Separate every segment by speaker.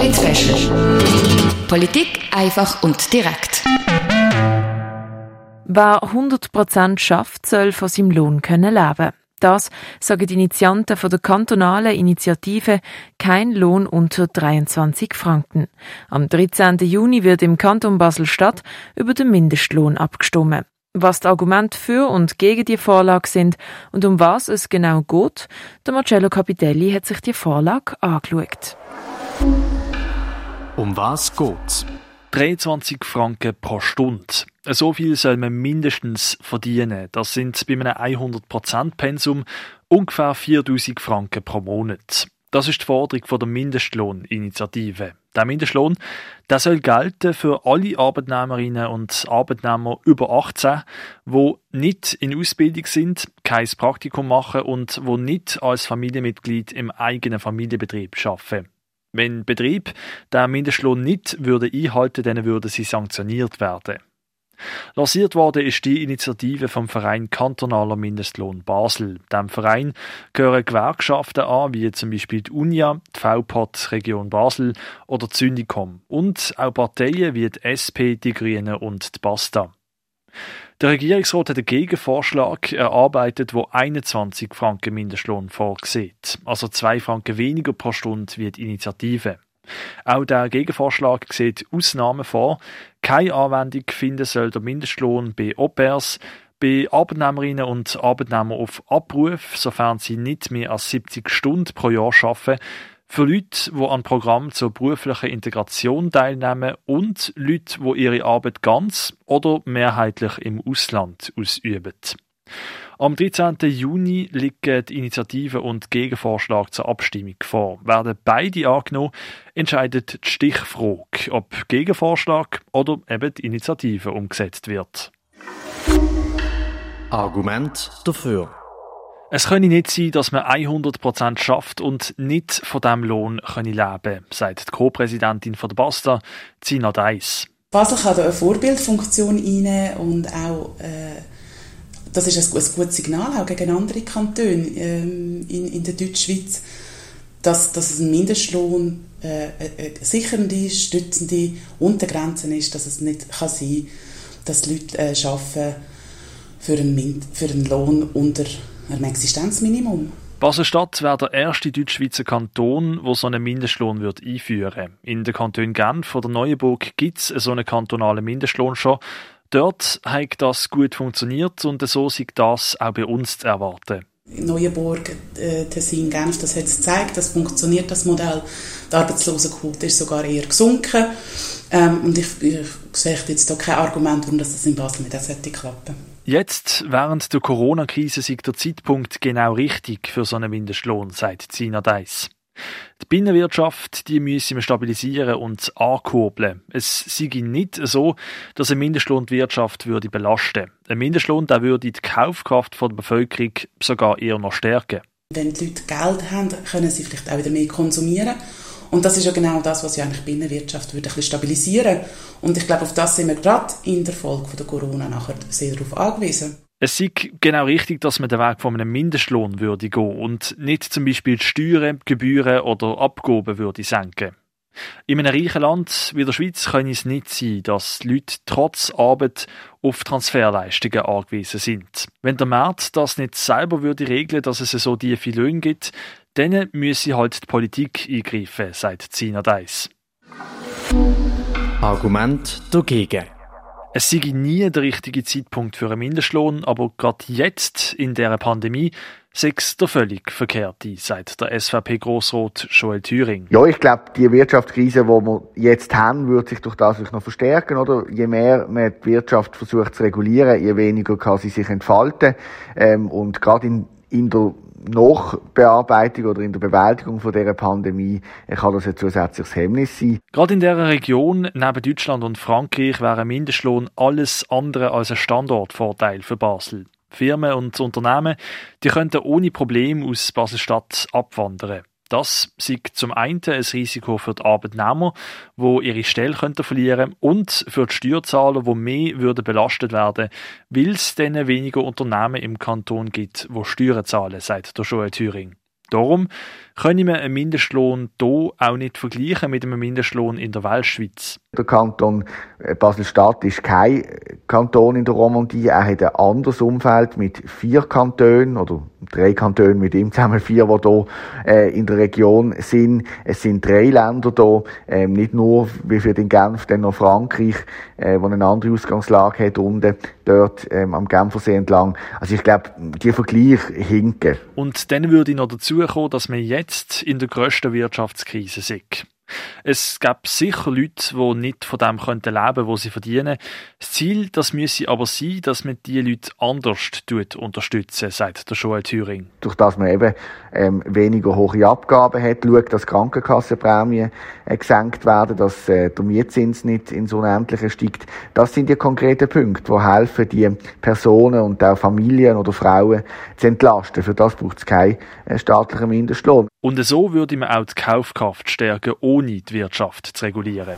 Speaker 1: Polit-Special. Politik einfach und direkt.
Speaker 2: Wer 100% schafft, soll von seinem Lohn können leben. Das sagen die Initianten von der kantonalen Initiative Kein Lohn unter 23 Franken. Am 13. Juni wird im Kanton Basel-Stadt über den Mindestlohn abgestimmt. Was die Argumente für und gegen die Vorlage sind und um was es genau geht, der Marcello Capitelli hat sich die Vorlage angeschaut.
Speaker 3: Um was geht's? 23 Franken pro Stunde. So viel soll man mindestens verdienen. Das sind bei einem 100% Pensum ungefähr 4000 Franken pro Monat. Das ist die Forderung von der Mindestlohninitiative. Der Mindestlohn, der soll gelten für alle Arbeitnehmerinnen und Arbeitnehmer über 18, wo nicht in Ausbildung sind, kein Praktikum machen und wo nicht als Familienmitglied im eigenen Familienbetrieb arbeiten. Wenn Betrieb den Mindestlohn nicht würde einhalten, dann würden sie sanktioniert werden. Lanciert worden ist die Initiative vom Verein Kantonaler Mindestlohn Basel. Dem Verein gehören Gewerkschaften an, wie zum Beispiel die UNIA, die VPOT Region Basel oder die Syndicom und auch Parteien wie die SP, die Grünen und die Basta. Der Regierungsrat hat einen Gegenvorschlag erarbeitet, wo 21 Franken Mindestlohn vorsieht. Also zwei Franken weniger pro Stunde wie die Initiative. Auch der Gegenvorschlag sieht Ausnahmen vor. Keine Anwendung finden soll der Mindestlohn bei Au-pairs, bei Arbeitnehmerinnen und Arbeitnehmern auf Abruf, sofern sie nicht mehr als 70 Stunden pro Jahr arbeiten, für Leute, die an Programmen zur beruflichen Integration teilnehmen und Leute, die ihre Arbeit ganz oder mehrheitlich im Ausland ausüben. Am 13. Juni liegen die Initiative und Gegenvorschlag zur Abstimmung vor. Werden beide angenommen, entscheidet die Stichfrage, ob Gegenvorschlag oder eben die Initiative umgesetzt wird.
Speaker 4: Argument dafür.
Speaker 3: Es könne nicht sein, dass man 100% schafft und nicht von diesem Lohn leben können, sagt die Co-Präsidentin der Basta, Zina Deiss.
Speaker 5: Basel kann da eine Vorbildfunktion einnehmen und auch, äh, das ist ein, ein gutes Signal auch gegen andere Kantone ähm, in, in der Deutschschweiz, dass, dass ein Mindestlohn äh, eine sichernde, stützende Untergrenze ist, dass es nicht kann sein dass Leute äh, arbeiten für einen, für einen Lohn unter einem Existenzminimum.
Speaker 3: Basel-Stadt wäre der erste deutschschweizer Kanton, der so einen Mindestlohn wird einführen würde. In den Kantonen Genf oder Neuenburg gibt es so einen kantonalen Mindestlohn schon. Dort hat das gut funktioniert und so ist das auch bei uns zu erwarten.
Speaker 5: Neuenburg, äh, Tessin, Genf, das hat es gezeigt, das funktioniert, das Modell. Die Arbeitslosenquote ist sogar eher gesunken. Ähm, und ich, ich sehe jetzt hier kein Argument, warum das in Basel nicht klappen
Speaker 3: Jetzt, während der Corona-Krise, ist der Zeitpunkt genau richtig für so einen Mindestlohn, sagt Zina Deiss. Die Binnenwirtschaft, die müssen wir stabilisieren und ankurbeln. Es sei nicht so, dass ein Mindestlohn die Wirtschaft würde belasten. Ein Mindestlohn, der würde die Kaufkraft der Bevölkerung sogar eher noch stärken.
Speaker 5: Wenn die Leute Geld haben, können sie vielleicht auch wieder mehr konsumieren. Und das ist ja genau das, was ja eigentlich die Binnenwirtschaft würde ein bisschen stabilisieren. Und ich glaube, auf das sind wir gerade in der Folge der Corona nachher sehr darauf angewiesen.
Speaker 3: Es ist genau richtig, dass man den Weg von einem Mindestlohn würde gehen und nicht zum Beispiel die Steuern, Gebühren oder Abgaben würde senken. In einem reichen Land wie der Schweiz kann es nicht sein, dass Leute trotz Arbeit auf Transferleistungen angewiesen sind. Wenn der Markt das nicht selber würde regeln, dass es so tiefe Löhne gibt, dann müsse halt die Politik eingreifen, sagt Zina Deiss.
Speaker 4: Argument dagegen.
Speaker 3: Es sei nie der richtige Zeitpunkt für einen Mindestlohn, aber gerade jetzt in der Pandemie sei es der völlig verkehrte, sagt der SVP-Grossrat Joel Thüring.
Speaker 6: Ja, ich glaube, die Wirtschaftskrise, die wir jetzt haben, wird sich durch das noch verstärken, oder? Je mehr man die Wirtschaft versucht zu regulieren, je weniger kann sie sich entfalten. Ähm, und gerade in, in der Nachbearbeitung oder in der Bewältigung von dieser Pandemie kann das ein zusätzliches Hemmnis sein.
Speaker 3: Gerade in dieser Region, neben Deutschland und Frankreich, wäre Mindestlohn alles andere als ein Standortvorteil für Basel. Firmen und Unternehmen, die könnten ohne Problem aus Basel-Stadt abwandern. Das sieht zum einen ein Risiko für die Arbeitnehmer, wo ihre Stelle könnten verlieren und für die Steuerzahler, wo mehr würden belastet werden, weil es dann weniger Unternehmen im Kanton gibt, wo Steuern zahlen, sagt der Joel Thüring. Darum können wir einen Mindestlohn hier auch nicht vergleichen mit einem Mindestlohn in der Weltschweiz.
Speaker 6: Der Kanton äh, Basel-Stadt ist kein Kanton in der Romandie. Er hat ein anderes Umfeld mit vier Kantonen oder drei Kantonen mit ihm zusammen, vier, die hier äh, in der Region sind. Es sind drei Länder hier, äh, nicht nur wie für den Genf, dann noch Frankreich, äh, wo eine andere Ausgangslage hat unten, dort ähm, am Genfersee entlang. Also ich glaube, die Vergleich hinken.
Speaker 3: Und dann würde ich noch dazu kommen, dass wir jetzt in der grössten Wirtschaftskrise sind. Es gäbe sicher Leute, die nicht von dem könnten leben was sie verdienen. Das Ziel das müsse aber sein, dass man diese Leute anders unterstützen, sagt der Joel Thüring.
Speaker 6: Durch das man eben ähm, weniger hohe Abgaben hat, schaut, dass Krankenkassenprämien äh, gesenkt werden, dass äh, der Mietzins nicht ins Unendliche steigt. Das sind die konkreten Punkte, die helfen, die Personen und auch Familien oder Frauen zu entlasten. Für das braucht es keinen äh, staatlichen Mindestlohn.
Speaker 3: Und so würde man auch die Kaufkraft stärken, ohne die Wirtschaft zu regulieren.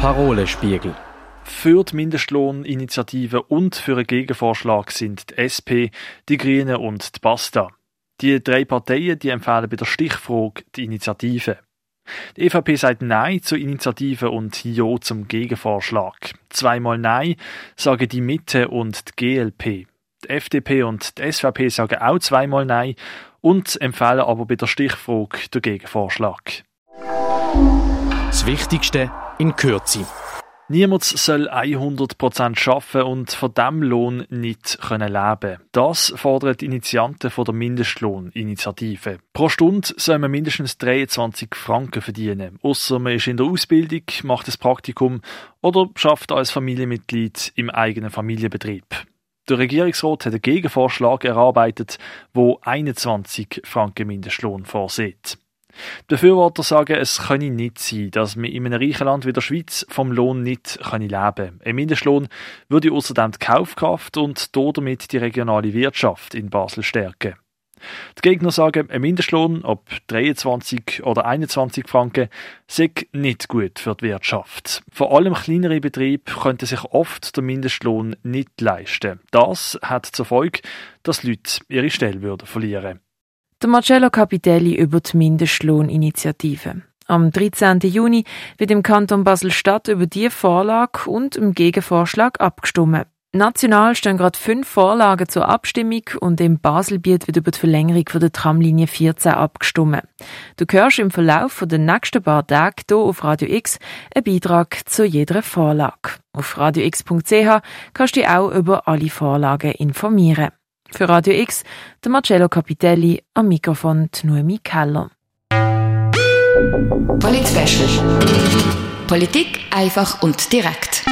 Speaker 4: Parolespiegel.
Speaker 3: Für die Mindestlohninitiative und für einen Gegenvorschlag sind die SP, die Grünen und die Basta. Die drei Parteien die empfehlen bei der Stichfrage die Initiative. Die EVP sagt Nein zur Initiative und Ja zum Gegenvorschlag. Zweimal Nein sagen die Mitte und die GLP. Die FDP und die SVP sagen auch zweimal Nein und empfehlen aber bei der Stichfrage den Gegenvorschlag.
Speaker 4: Das Wichtigste in Kürze.
Speaker 3: Niemand soll 100% arbeiten und von diesem Lohn nicht leben können Das fordert die Initianten von der Mindestlohninitiative. Pro Stunde soll man mindestens 23 Franken verdienen. Außer man ist in der Ausbildung, macht ein Praktikum oder schafft als Familienmitglied im eigenen Familienbetrieb. Der Regierungsrat hat einen Gegenvorschlag erarbeitet, wo 21 Franken Mindestlohn vorsieht. Die Befürworter sagen, es könne nicht sein, dass man in einem reichen Land wie der Schweiz vom Lohn nicht leben kann. Ein Mindestlohn würde außerdem die Kaufkraft und damit die regionale Wirtschaft in Basel stärken. Die Gegner sagen, ein Mindestlohn, ob 23 oder 21 Franken, sei nicht gut für die Wirtschaft. Vor allem kleinere Betriebe könnten sich oft den Mindestlohn nicht leisten. Das hat zur Folge, dass Leute ihre Stelle würden verlieren
Speaker 2: der Marcello Capitelli über die Mindestlohninitiative. Am 13. Juni wird im Kanton Basel-Stadt über die Vorlage und im Gegenvorschlag abgestimmt. National stehen gerade fünf Vorlagen zur Abstimmung und im Baselbiet wird über die Verlängerung der Tramlinie 14 abgestimmt. Du hörst im Verlauf der nächsten paar Tage hier auf Radio X einen Beitrag zu jeder Vorlage. Auf radiox.ch kannst du dich auch über alle Vorlagen informieren. Für Radio X, der Marcello Capitelli, am Mikrofon die Noemi Keller.
Speaker 1: Polit Politik einfach und direkt.